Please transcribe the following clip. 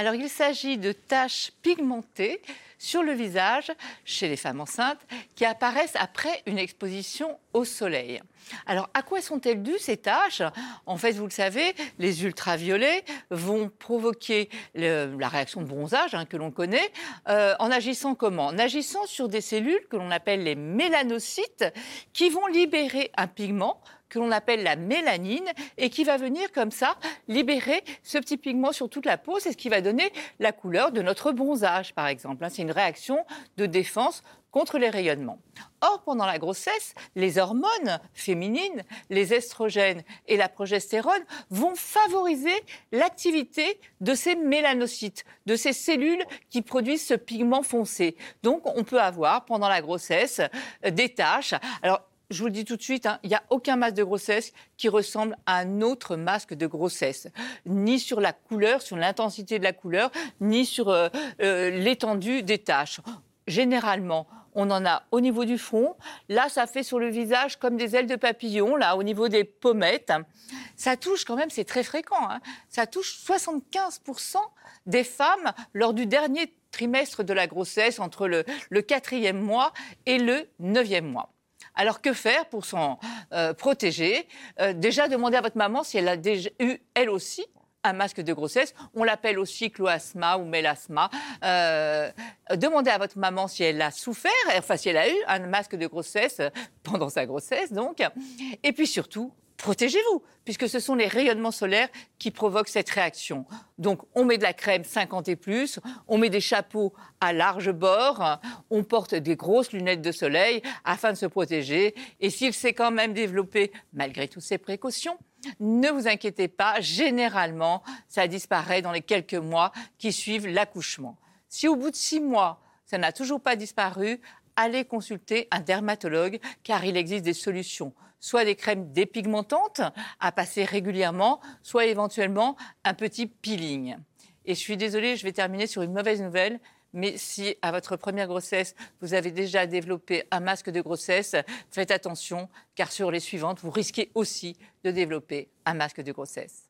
Alors, il s'agit de taches pigmentées sur le visage chez les femmes enceintes qui apparaissent après une exposition au soleil. Alors, à quoi sont-elles dues ces taches En fait, vous le savez, les ultraviolets vont provoquer la réaction de bronzage hein, que l'on connaît euh, en agissant comment? En agissant sur des cellules que l'on appelle les mélanocytes qui vont libérer un pigment que l'on appelle la mélanine et qui va venir comme ça libérer ce petit pigment sur toute la peau. C'est ce qui va donner la couleur de notre bronzage, par exemple. Hein. Réaction de défense contre les rayonnements. Or, pendant la grossesse, les hormones féminines, les estrogènes et la progestérone vont favoriser l'activité de ces mélanocytes, de ces cellules qui produisent ce pigment foncé. Donc, on peut avoir pendant la grossesse des taches. Alors, je vous le dis tout de suite, hein, il n'y a aucun masque de grossesse qui ressemble à un autre masque de grossesse, ni sur la couleur, sur l'intensité de la couleur, ni sur euh, euh, l'étendue des taches. Généralement, on en a au niveau du front. Là, ça fait sur le visage comme des ailes de papillon, là, au niveau des pommettes. Ça touche quand même, c'est très fréquent, hein. ça touche 75% des femmes lors du dernier trimestre de la grossesse, entre le, le quatrième mois et le neuvième mois. Alors que faire pour s'en euh, protéger? Euh, Déjà, demandez à votre maman si elle a déjà eu, elle aussi, un masque de grossesse. On l'appelle aussi cloasma ou mélasma. Euh, demandez à votre maman si elle a souffert, enfin si elle a eu un masque de grossesse pendant sa grossesse, donc. Et puis surtout, protégez-vous, puisque ce sont les rayonnements solaires qui provoquent cette réaction. Donc, on met de la crème 50 et plus, on met des chapeaux à large bord, on porte des grosses lunettes de soleil afin de se protéger. Et s'il s'est quand même développé, malgré toutes ces précautions, ne vous inquiétez pas, généralement, ça disparaît dans les quelques mois qui suivent l'accouchement. Si au bout de six mois, ça n'a toujours pas disparu, allez consulter un dermatologue car il existe des solutions soit des crèmes dépigmentantes à passer régulièrement, soit éventuellement un petit peeling. Et je suis désolée, je vais terminer sur une mauvaise nouvelle. Mais si à votre première grossesse, vous avez déjà développé un masque de grossesse, faites attention, car sur les suivantes, vous risquez aussi de développer un masque de grossesse.